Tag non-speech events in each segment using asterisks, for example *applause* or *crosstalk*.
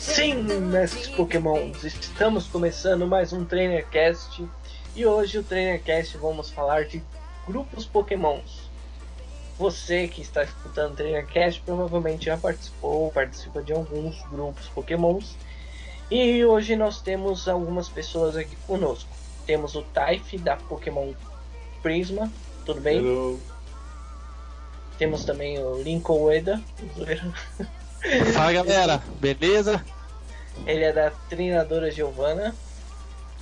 Sim, mestres Pokémons, estamos começando mais um Trainercast e hoje o Trainercast vamos falar de grupos Pokémons. Você que está escutando o Trainercast provavelmente já participou, participa de alguns grupos Pokémons e hoje nós temos algumas pessoas aqui conosco. Temos o Taif da Pokémon Prisma, tudo bem? Hello. Temos também o Lincoln Ueda. *laughs* Fala galera, beleza? Ele é da treinadora Giovana.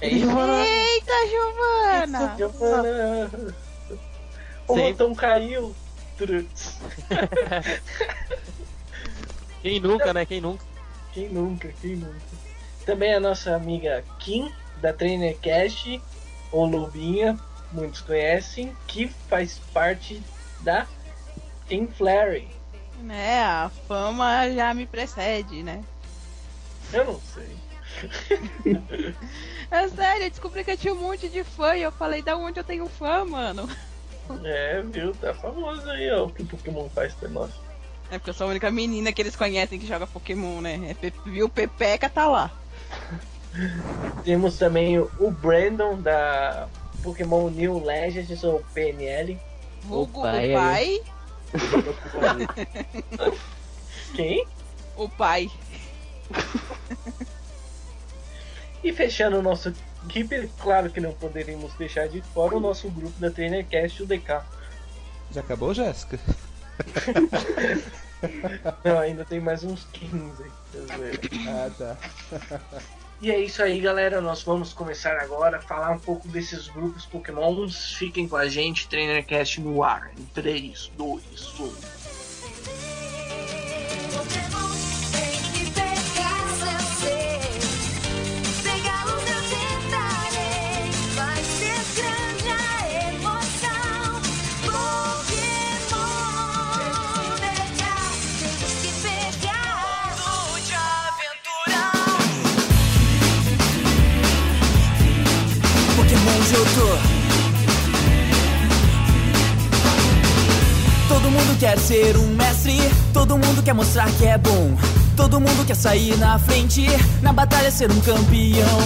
É isso? Eita, Giovana! Giovana! O Sempre. botão caiu. *laughs* Quem nunca, né? Quem nunca? Quem nunca, quem nunca. Também a nossa amiga Kim, da Trainer Cash, ou Lobinha, muitos conhecem, que faz parte da Team Flary. Né, a fama já me precede, né? Eu não sei. *laughs* É sério, eu descobri que eu tinha um monte de fã e eu falei, da onde eu tenho fã, mano? *laughs* É, viu? Tá famoso aí, ó, o que o Pokémon faz pra nós. É porque eu sou a única menina que eles conhecem que joga Pokémon, né? É, Pe- viu, Pepeca tá lá. *laughs* Temos também o o Brandon da Pokémon New Legends, ou PNL. Vulgo o e pai. *laughs* Quem? O pai. E fechando o nosso equipe, claro que não poderíamos deixar de fora o nosso grupo da TrainerCast, o DK. Já acabou, Jéssica? *laughs* Não, ainda tem mais uns 15 aí. pra ver. Ah, tá. E é isso aí, galera. Nós vamos começar agora a falar um pouco desses grupos Pokémons. Fiquem com a gente, TrainerCast no ar. Em 3, 2, 1. Todo mundo quer ser um mestre, todo mundo quer mostrar que é bom. Todo mundo quer sair na frente, na batalha ser um campeão.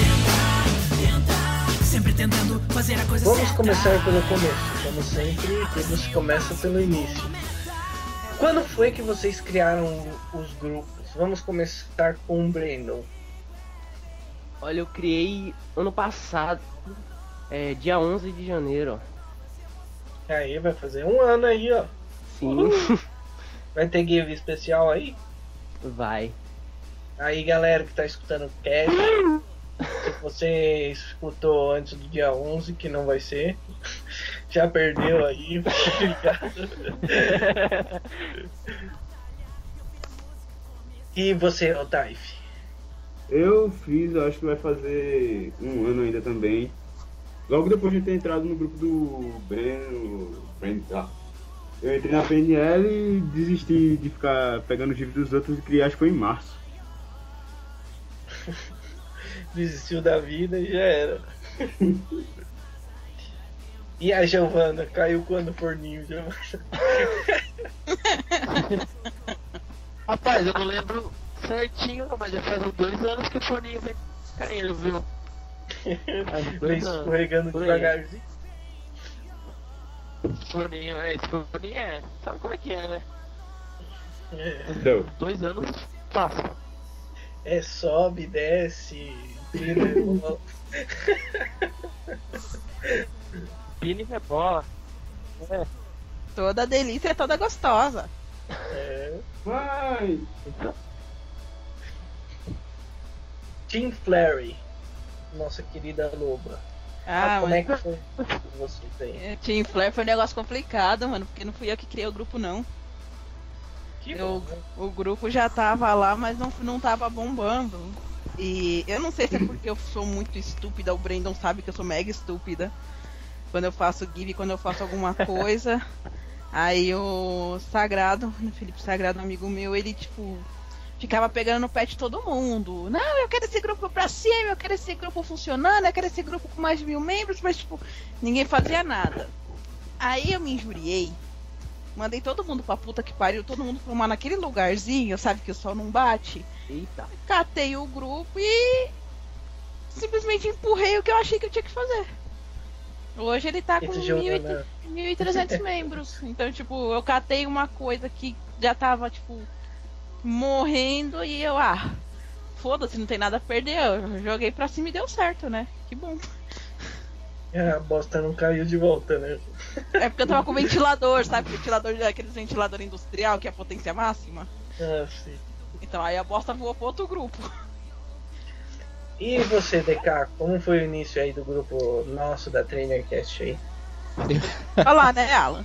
Tentar, tentar, sempre tentando fazer a coisa Vamos certa. começar pelo começo. Como sempre, tudo se começa pelo início. Quando foi que vocês criaram os grupos? Vamos começar com o Brandon. Olha, eu criei ano passado, é, dia 11 de janeiro. Aí, vai fazer um ano aí, ó. Sim, Vai ter give especial aí? vai. Aí, galera que tá escutando o cast, *laughs* se você escutou antes do dia 11, que não vai ser, *laughs* já perdeu aí, *laughs* obrigado. E você, Otaif? Eu fiz, eu acho que vai fazer um ano ainda também. Logo depois de ter entrado no grupo do Breno. Breno tá. Eu entrei na PNL e desisti de ficar pegando os vídeos dos outros e criar, acho que foi em março. *laughs* Desistiu da vida e já era. *laughs* E a Giovana caiu quando o forninho, Giovana? *laughs* Rapaz, eu não lembro certinho, mas já faz uns dois anos que o foninho vem caindo, viu? Vem dois anos. escorregando devagarzinho. Foninho, é, esse foninho é. Sabe como é que é, né? É, Então, Dois anos passa. é sobe, desce, vira e volta. Pini rebola. É, Toda delícia é toda gostosa. É. vai! então, Team Flary, nossa querida loba. Ah, como é mas que foi vocês aí? é, Team Flare foi um negócio complicado, mano, porque não fui eu que criei o grupo, não. Que Eu- bom, né? O grupo já tava lá, mas não, não tava bombando. E eu não sei se é porque eu sou muito estúpida, o Brandon sabe que eu sou mega estúpida. Quando eu faço give, quando eu faço alguma *laughs* coisa. Aí o Sagrado, o Felipe Sagrado, um amigo meu, ele tipo ficava pegando no pé de todo mundo. Não, eu quero esse grupo pra cima, eu quero esse grupo funcionando, eu quero esse grupo com mais de mil membros, mas tipo, ninguém fazia nada. Aí eu me injuriei. Mandei todo mundo pra puta que pariu, todo mundo tomar naquele lugarzinho, sabe que o sol não bate. Eita. catei o grupo e simplesmente empurrei o que eu achei que eu tinha que fazer. Hoje ele tá com Esse 1.300 Giovana, 1.300 membros. Então, tipo, eu catei uma coisa que já tava, tipo, morrendo e eu, ah, foda-se, não tem nada a perder. Eu joguei pra cima e deu certo, né? Que bom. *laughs* a bosta não caiu de volta, né? É porque eu tava com *laughs* ventilador, sabe? Ventilador, aqueles ventilador industrial que é a potência máxima. Ah, sim. Então aí a bosta voou pro outro grupo. E você, DK, como foi o início aí do grupo nosso da TrainerCast aí? *laughs* Olha lá, né, Alan?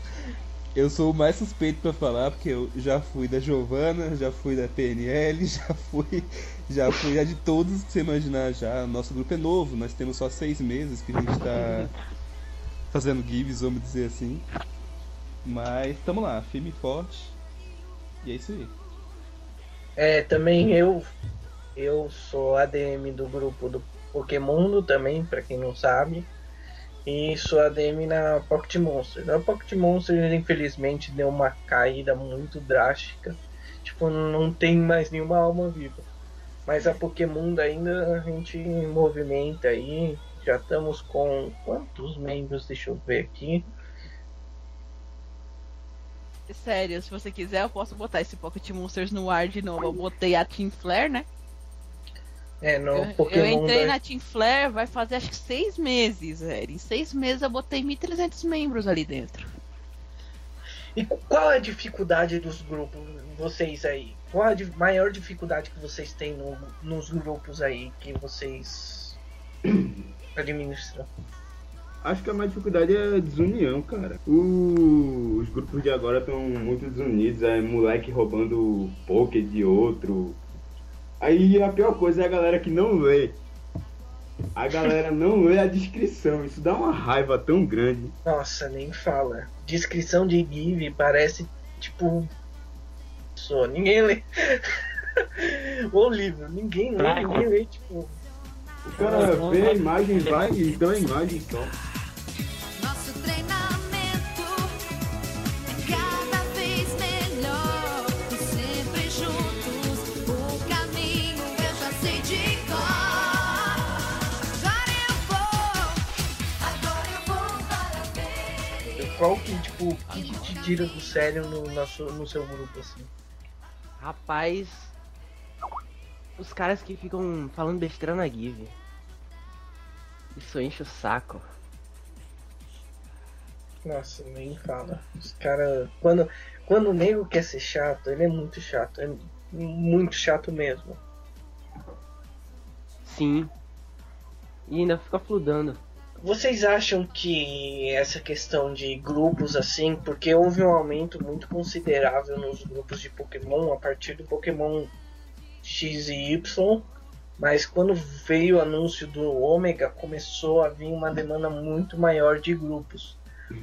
Eu sou o mais suspeito pra falar, porque eu já fui da Giovana, já fui da PNL, *laughs* já fui. Já fui já de todos que você imaginar já. Nosso grupo é novo, nós temos só seis meses que a gente tá fazendo gives, vamos dizer assim. Mas tamo lá, firme e forte. E é isso aí. É, também eu eu sou ADM do grupo do Pokémundo também, pra quem não sabe. E sou ADM na Pocket Monsters. A Pocket Monsters infelizmente deu uma caída muito drástica. Tipo, não tem mais nenhuma alma viva. Mas a Pokémundo ainda a gente movimenta aí. Já estamos com quantos membros? Deixa eu ver aqui. Sério, se você quiser, eu posso botar esse Pocket Monsters no ar de novo. Eu botei a Team Flare, né? É, no Eu, eu Pokémon. entrei na Team Flare, vai fazer acho que seis meses, velho. Em seis meses eu botei 1.300 membros ali dentro. E qual é a dificuldade dos grupos, vocês aí? Qual a di- maior dificuldade que vocês têm no- nos grupos aí que vocês *clears throat* administram? Acho que a maior dificuldade é a desunião, cara. O- Os grupos de agora estão muito desunidos, é moleque roubando poker de outro. Aí a pior coisa é a galera que não lê. A galera não lê a descrição, isso dá uma raiva tão grande. Nossa, nem fala. Descrição de Give parece tipo. Só, ninguém lê. *laughs* o livro, ninguém lê, ninguém lê, tipo. O cara vê a imagem, vai e dá a imagem só. O que, te tira do sério no, nosso, no seu grupo, assim? Rapaz. Os caras que ficam falando besteira na Give. Isso enche o saco. Nossa, nem fala. Os caras. Quando, quando o nego quer ser chato, ele é muito chato. É muito chato mesmo. Sim. E ainda fica fludando. Vocês acham que essa questão de grupos assim, porque houve um aumento muito considerável nos grupos de Pokémon a partir do Pokémon X e Y, mas quando veio o anúncio do Ômega começou a vir uma demanda muito maior de grupos.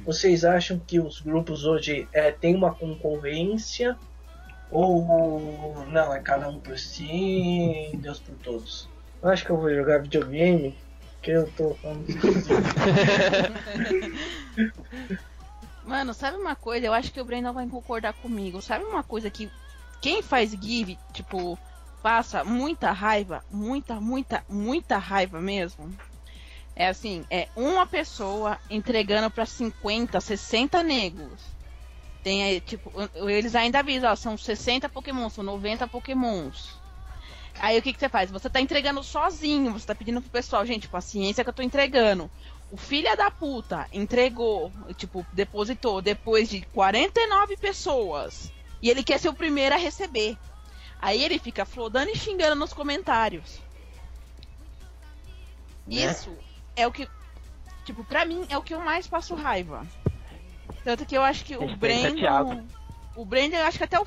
Vocês acham que os grupos hoje é, têm uma concorrência ou não, é cada um por si Deus por todos? Eu acho que eu vou jogar videogame, que eu tô falando *laughs* Mano, sabe uma coisa? Eu acho que o Brandon vai concordar comigo. Sabe uma coisa que quem faz give, tipo, passa muita raiva, muita, muita, muita raiva mesmo? É assim, é uma pessoa entregando pra 50, 60 negros. Tem tipo, eles ainda avisam, ó, são 60 pokémons, são 90 pokémons. Aí o que, que você faz? Você tá entregando sozinho, você tá pedindo pro pessoal, gente, paciência que eu tô entregando. O filho da puta entregou, tipo, depositou depois de 49 pessoas. E ele quer ser o primeiro a receber. Aí ele fica flodando e xingando nos comentários. Né? Isso é o que. Tipo, pra mim é o que eu mais passo raiva. Tanto que eu acho que o. Thiago. O Brandon, eu acho que até o,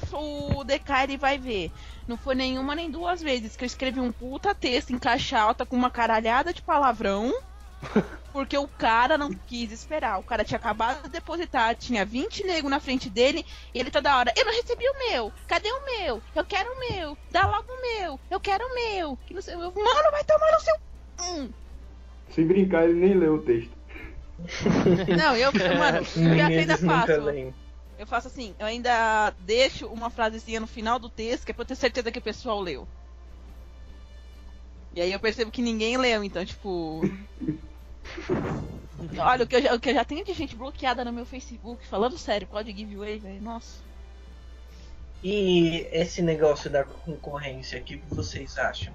o DK ele vai ver. Não foi nenhuma nem duas vezes que eu escrevi um puta texto em caixa alta com uma caralhada de palavrão. *laughs* Porque o cara não quis esperar. O cara tinha acabado de depositar, tinha 20 nego na frente dele, e ele toda hora, eu não recebi o meu, cadê o meu? Eu quero o meu, dá logo o meu, eu quero o meu. Que não sei, eu, mano, vai tomar no seu. Hum. Se brincar, ele nem leu o texto. *laughs* Não, eu, mano, eu ainda faço. Eu faço assim, eu ainda deixo uma frasezinha no final do texto, que é pra eu ter certeza que o pessoal leu. E aí eu percebo que ninguém leu, então, tipo. *laughs* Olha, o que, eu já, o que eu já tenho de gente bloqueada no meu Facebook, falando sério, pode giveaway, velho. Nossa. E esse negócio da concorrência, o que vocês acham?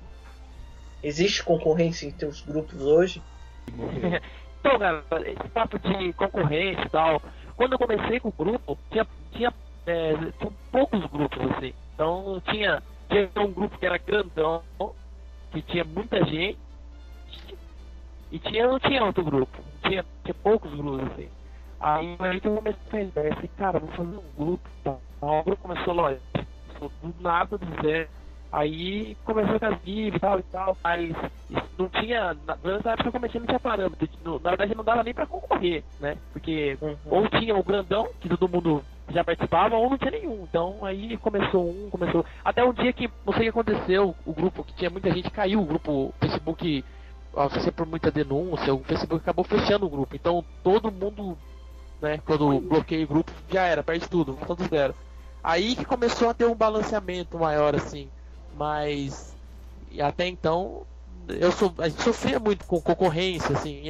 Existe concorrência entre os grupos hoje? *laughs* Então, cara, esse papo de concorrência e tal, quando eu comecei com o grupo, tinha, tinha, é, tinha poucos grupos, assim. Então tinha, tinha um grupo que era grandão, que tinha muita gente, e tinha, não tinha outro grupo, tinha, tinha poucos grupos, assim. Aí que eu comecei a ideia, falei, cara, vou fazer um grupo, tá? Aí o grupo começou, lógico, do nada, do zero. Aí começou com as gives e tal e tal, mas não tinha. Na na época eu comecei não tinha parâmetro. não- Na verdade não dava nem pra concorrer, né? Porque Uhum. ou tinha o grandão, que todo mundo já participava, ou não tinha nenhum. Então aí começou um, começou. Até um dia que não sei o que aconteceu, o grupo, que tinha muita gente, caiu o grupo, o Facebook, foi por muita denúncia, o Facebook acabou fechando o grupo. Então todo mundo, né, quando bloqueia o grupo, já era, perde tudo, volta do zero. Aí que começou a ter um balanceamento maior, assim. Mas e até então eu sou, a gente sofria muito com concorrência, assim,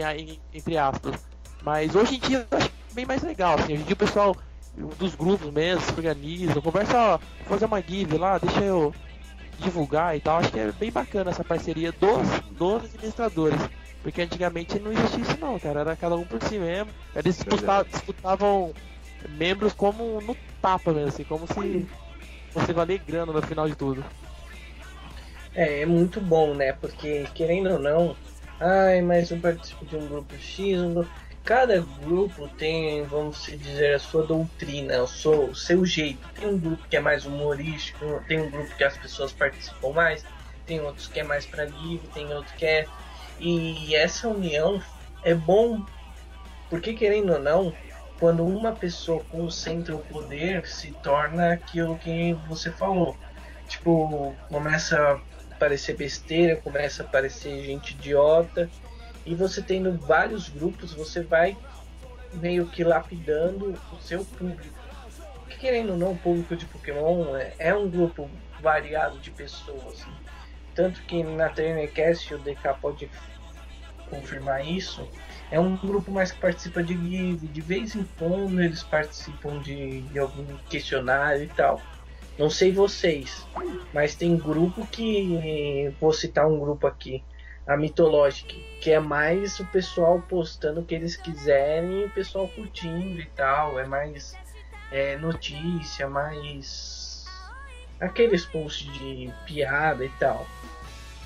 entre aspas. Mas hoje em dia eu acho bem mais legal, assim. Hoje em dia o pessoal dos grupos mesmo se organiza, conversa, ó, fazer uma give lá, deixa eu divulgar e tal. Acho que é bem bacana essa parceria dos, dos administradores. Porque antigamente não existia isso não, cara. Era cada um por si mesmo. Eles disputa- disputavam membros como no tapa mesmo, assim, como se você valer grana no final de tudo. É, é muito bom, né? Porque, querendo ou não, ai, mas eu participo de um grupo X, um grupo... cada grupo tem, vamos dizer, a sua doutrina, o seu, o seu jeito. Tem um grupo que é mais humorístico, tem um grupo que as pessoas participam mais, tem outros que é mais pra livre, tem outro que é. E essa união é bom, porque querendo ou não, quando uma pessoa concentra o poder, se torna aquilo que você falou. Tipo, começa a aparecer besteira, começa a aparecer gente idiota. E você tendo vários grupos, você vai meio que lapidando o seu público. Querendo ou não, o público de Pokémon é, é um grupo variado de pessoas. Tanto que na TrainerCast o DK pode confirmar isso. É um grupo mais que participa de Give, de vez em quando eles participam de, de algum questionário e tal. Não sei vocês, mas tem grupo que. Vou citar um grupo aqui, a Mythologic, que é mais o pessoal postando o que eles quiserem o pessoal curtindo e tal. É mais é, notícia, mais. aqueles posts de piada e tal.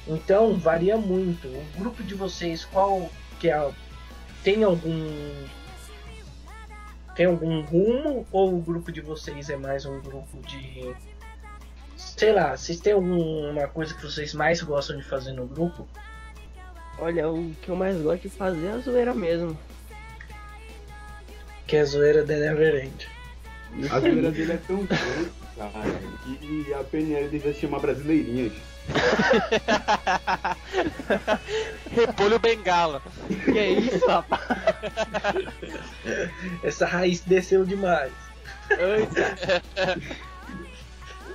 Então varia muito. O grupo de vocês, qual que é. Tem algum. Tem algum rumo ou o grupo de vocês é mais um grupo de. Sei lá, vocês têm alguma coisa que vocês mais gostam de fazer no grupo? Olha, o que eu mais gosto de fazer é a zoeira mesmo. Que é a zoeira da Neverend. A zoeira dele é tão grande, cara, que a PNL devia se chamar Brasileirinhas. *laughs* Repolho bengala. Que é isso, rapaz? Essa raiz desceu demais.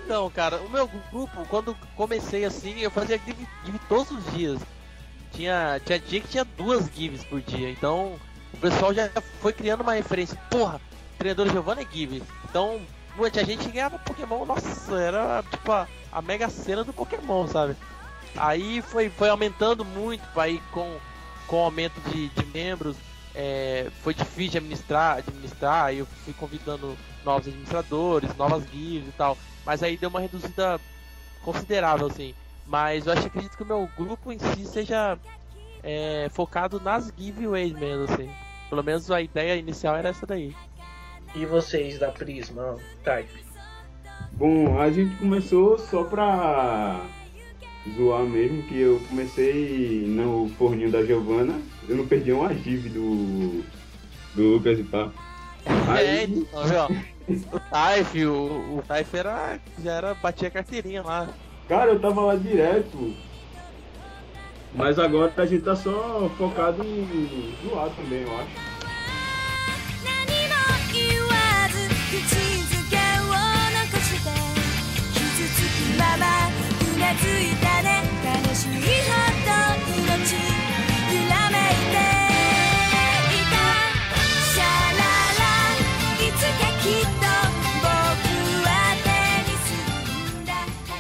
Então, cara, o meu grupo, quando comecei assim, eu fazia give, give todos os dias. Tinha, tinha dia que tinha duas gives por dia. Então, o pessoal já foi criando uma referência. Porra, treinador Giovanna é give. Então, tinha gente que ganhava Pokémon, nossa, era tipo a, a mega cena do Pokémon, sabe? Aí foi, foi aumentando muito, aí com, com o aumento de, de membros, é, foi difícil de administrar, administrar, aí eu fui convidando novos administradores, novas gives e tal. Mas aí deu uma reduzida considerável, assim. Mas eu acho acredito que o meu grupo em si seja é, focado nas giveaways mesmo, assim. Pelo menos a ideia inicial era essa daí. E vocês da Prisma, Type? Bom, a gente começou só pra zoar mesmo, que eu comecei no forninho da Giovana, eu não perdi uma give do, do Lucas e tal. É, Aí, então, viu? O Taif, o, o Taif era, já era, batia a carteirinha lá. cara, eu tava lá direto. Mas agora a gente tá só focado em zoar também, eu acho.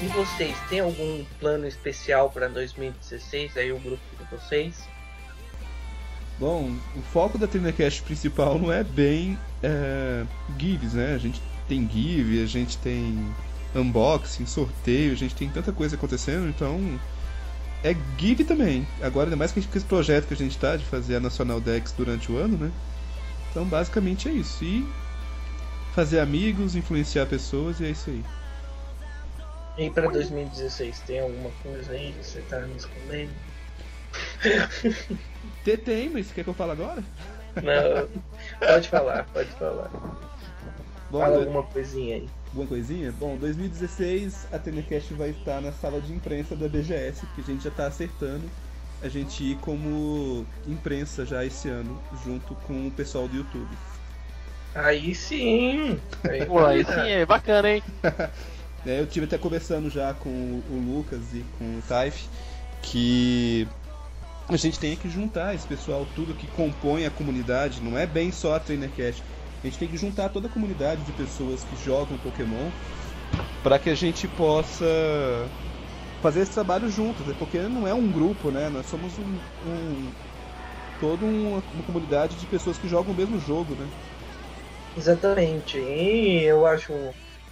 E vocês, têm algum plano especial para 2016 aí o grupo de vocês? Bom, o foco da Trinacast principal não é bem é, gives, né? A gente tem give, a gente tem unboxing, sorteio, a gente tem tanta coisa acontecendo, então é give também. Agora, ainda mais que a gente- com esse projeto que a gente tá de fazer a Nacional Dex durante o ano, né? Então, basicamente é isso. E fazer amigos, influenciar pessoas e é isso aí. E para 2016, tem alguma coisa aí que você tá me escondendo? *laughs* Tem, tem, mas quer que eu fale agora? Não, pode falar, pode falar. Bom, Fala do- alguma coisinha aí. Alguma coisinha? Bom, 2016 a TNCast vai estar na sala de imprensa da BGS, que a gente já está acertando a gente ir como imprensa já esse ano, junto com o pessoal do YouTube. Aí sim! Aí, Pô, aí sim é bacana, hein? *laughs* É, eu tive até conversando já com o Lucas e com o Taif que a gente tem que juntar esse pessoal, tudo que compõe a comunidade, não é bem só a TrainerCast. A gente tem que juntar toda a comunidade de pessoas que jogam Pokémon para que a gente possa fazer esse trabalho juntos, né? porque não é um grupo, né? Nós somos um, um toda uma, uma comunidade de pessoas que jogam o mesmo jogo, né? Exatamente. E eu acho,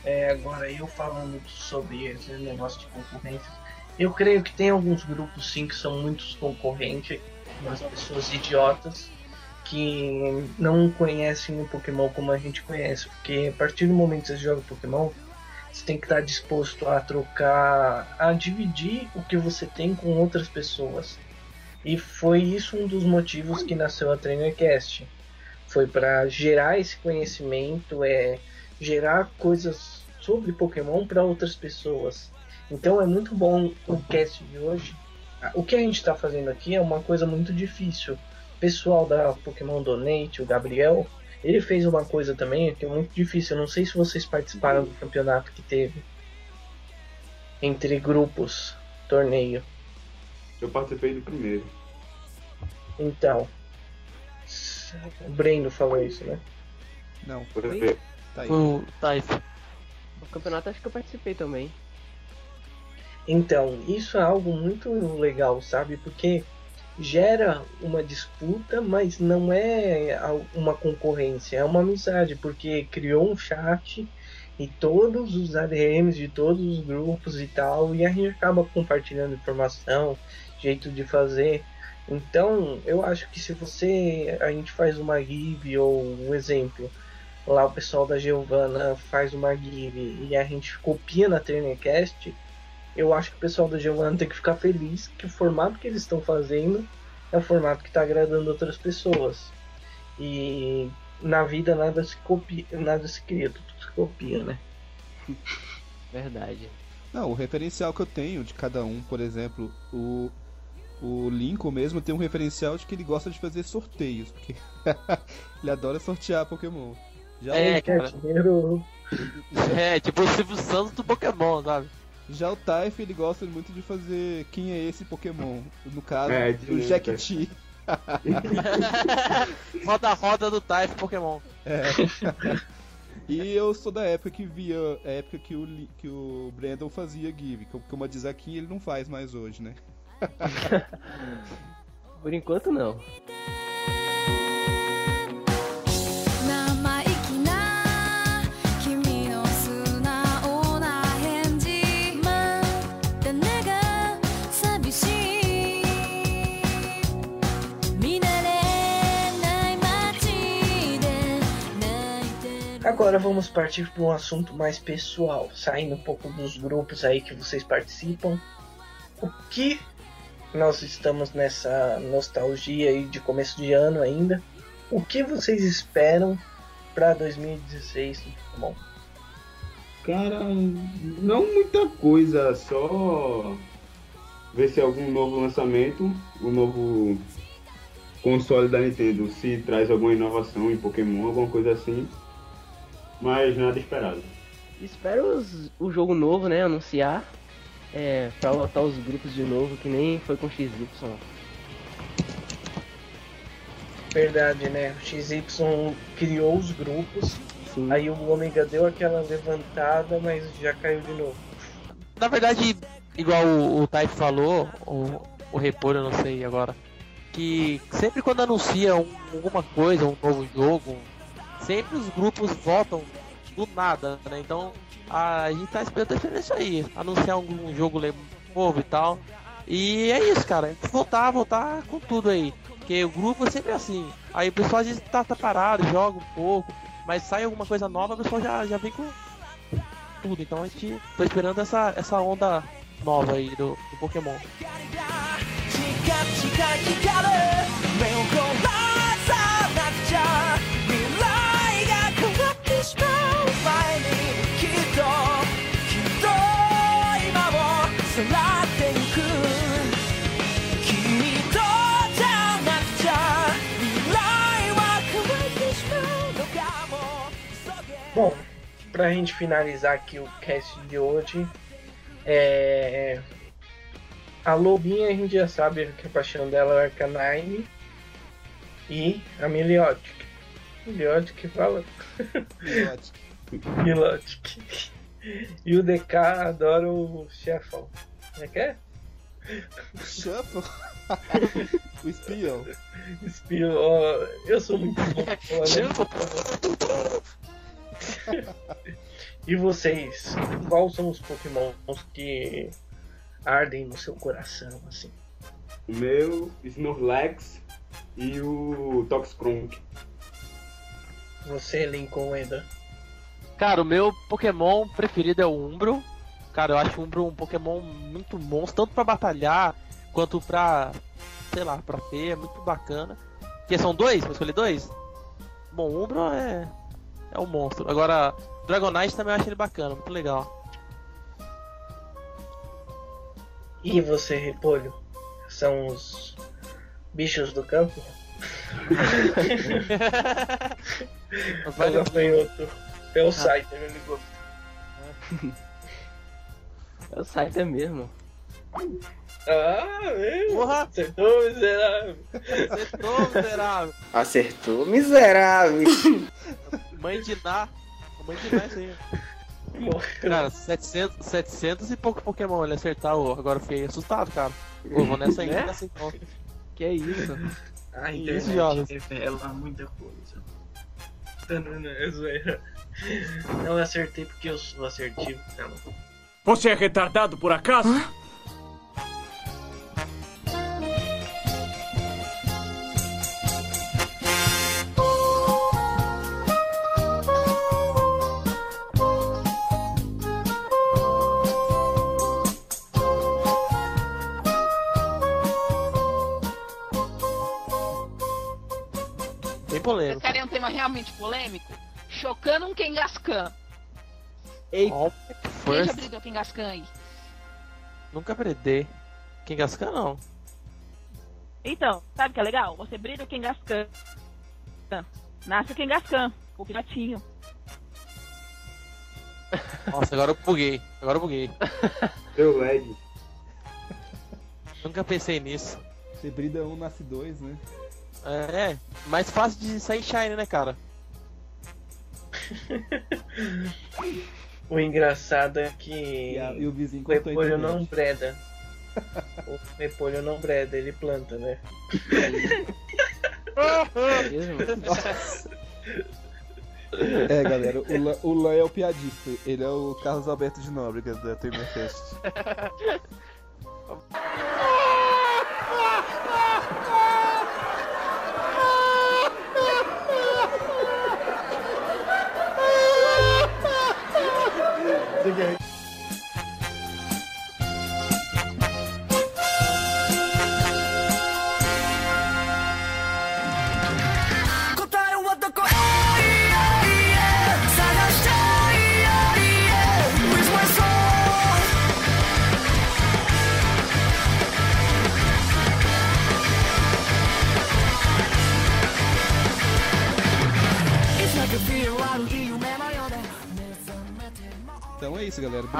é, agora eu falando sobre esse negócio de concorrência, eu creio que tem alguns grupos sim que são muitos concorrentes, umas pessoas idiotas que não conhecem o Pokémon como a gente conhece, porque a partir do momento que você joga Pokémon, você tem que estar disposto a trocar, a dividir o que você tem com outras pessoas. E foi isso um dos motivos que nasceu a TrainerCast foi para gerar esse conhecimento, é gerar coisas sobre Pokémon para outras pessoas. Então é muito bom o cast de hoje. O que a gente está fazendo aqui é uma coisa muito difícil. Pessoal da Pokémon Donate, o Gabriel, ele fez uma coisa também que é muito difícil. Eu não sei se vocês participaram do campeonato que teve entre grupos, torneio. Eu participei do primeiro. Então, o Brendo falou isso, né? Não, Foi- tá aí. O Taif. O campeonato acho que eu participei também. Então, isso é algo muito legal, sabe? Porque gera uma disputa, mas não é uma concorrência, é uma amizade, porque criou um chat e todos os ADMs de todos os grupos e tal, e a gente acaba compartilhando informação, jeito de fazer. Então, eu acho que se você a gente faz uma give ou um exemplo, lá o pessoal da Giovana faz uma give e a gente copia na TrainerCast, eu acho que o pessoal da Giovanna tem que ficar feliz que o formato que eles estão fazendo é o formato que está agradando outras pessoas. E na vida nada se copia, nada se cria, tudo se copia, né? *laughs* Verdade. Não, o referencial que eu tenho de cada um, por exemplo, o, o Lincoln mesmo tem um referencial de que ele gosta de fazer sorteios, porque *laughs* ele adora sortear Pokémon. Já, É, o, cara. Dinheiro- É, tipo o Silvio Santos do Pokémon, sabe? Já o Taif ele gosta muito de fazer quem é esse Pokémon. No caso, É, o de- Jackty. *laughs* roda roda do Taif Pokémon. É. E eu sou da época que via, a época que o, que o Brandon fazia give, que como a Dizaquinha ele não faz mais hoje, né? Por enquanto não. Agora vamos partir para um assunto mais pessoal, saindo um pouco dos grupos aí que vocês participam. O que nós estamos nessa nostalgia aí de começo de ano ainda? O que vocês esperam para 2016 no Pokémon? Cara, não muita coisa, só ver se algum novo lançamento, o novo console da Nintendo, se traz alguma inovação em Pokémon, alguma coisa assim. Mas nada esperado. Espero os- o jogo novo, né? Anunciar. É, pra lotar os grupos de novo, que nem foi com XY. Verdade, né? O XY criou os grupos, Sim. aí o Omega deu aquela levantada, mas já caiu de novo. na verdade, igual o, o Type falou, o, o Repolho, eu não sei agora, que sempre quando anuncia um- alguma coisa, um novo jogo, sempre os grupos votam do nada, né? Então a gente tá esperando tá isso aí, anunciar um, um jogo novo e tal. E é isso, cara, voltar, voltar com tudo aí. Porque o grupo é sempre assim. Aí o pessoal às vezes tá, tá parado, joga um pouco, mas sai alguma coisa nova, o pessoal já, já vem com tudo. Então a gente tá esperando essa, essa onda nova aí do, do Pokémon. Pra gente finalizar aqui o cast de hoje, é... a Lobinha a gente já sabe que a paixão dela é o Arcanine e a Meliotic. Meliotic fala? Meliotic. E o DK adora o chefão. Como é que é? Shuffle? *laughs* o espião. Espio, ó, eu sou muito bom. *laughs* olha. E vocês? Quais são os Pokémon que ardem no seu coração, assim? O meu, Snorlax e o Toxcronk. Você, Lincoln Eda. Cara, o meu Pokémon preferido é o Umbro. Cara, eu acho o Umbro um Pokémon muito monstro, tanto pra batalhar quanto pra, sei lá, pra ter, é muito bacana. Que são dois? Vou escolher dois? Bom, o Umbro é, é um monstro. Agora, Dragonite também eu acho ele bacana, muito legal. E você, Repolho? São os bichos do campo? Vai, Ou gafanhoto? É o Scyther, ele gosta. É o Scyther mesmo. Ah, meu! Porra! Acertou, miserável! Acertou, miserável! Acertou, miserável. *laughs* Mãe de Ná. Mãe de Ná, isso aí. *laughs* Morreu. Cara, 700, 700 e pouco Pokémon ele acertar o. Agora eu fiquei assustado, cara. Pô, vou nessa aí, Né? nessa então. Que é isso? *laughs* A Isso, internet jovens. revela muita coisa. *laughs* Tanana, é zoeira. Não acertei porque eu sou assertivo. Não. Você é retardado por acaso? Bem polêmico? Chocando um Kangaskhan. Ei, Ó, Quem já First, brilhou Kangaskhan aí? nunca. Quem gasca não. Então, sabe o que é legal? Você brilha o Kangaskhan. Nasce o Kangaskhan, o filhotinho. *laughs* Nossa, agora eu buguei. Agora eu buguei. Seu LED. Nunca pensei nisso. Você brida um, nasce dois, né? É, mais fácil de sair shine, né, cara? *laughs* O engraçado é que E, a- e o vizinho o repolho não breda. O repolho não breda, ele planta, né? mesmo? *laughs* É, galera, o Lan, o Lan é o piadista. Ele é o Carlos Alberto de Nóbrega da Timerfest. *laughs* Então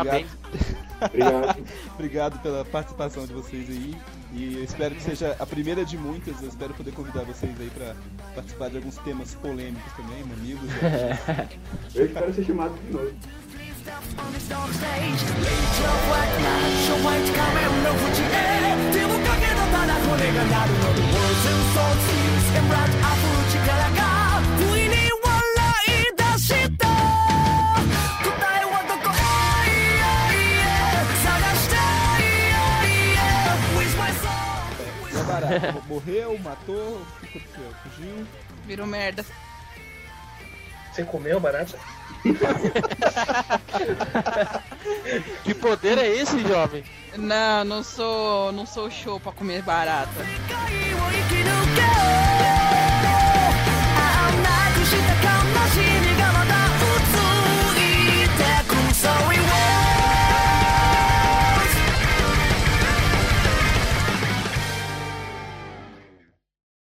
Obrigado. *laughs* Obrigado. Obrigado pela participação de vocês aí. E eu espero que seja a primeira de muitas. Eu espero poder convidar vocês aí para participar de alguns temas polêmicos também, amigos. *laughs* eu espero ser chamado de novo. Morreu, matou, o que aconteceu? Fugiu? Virou merda. Você comeu barata? *laughs* que poder é esse, jovem? Não, não sou, não sou show pra comer barata.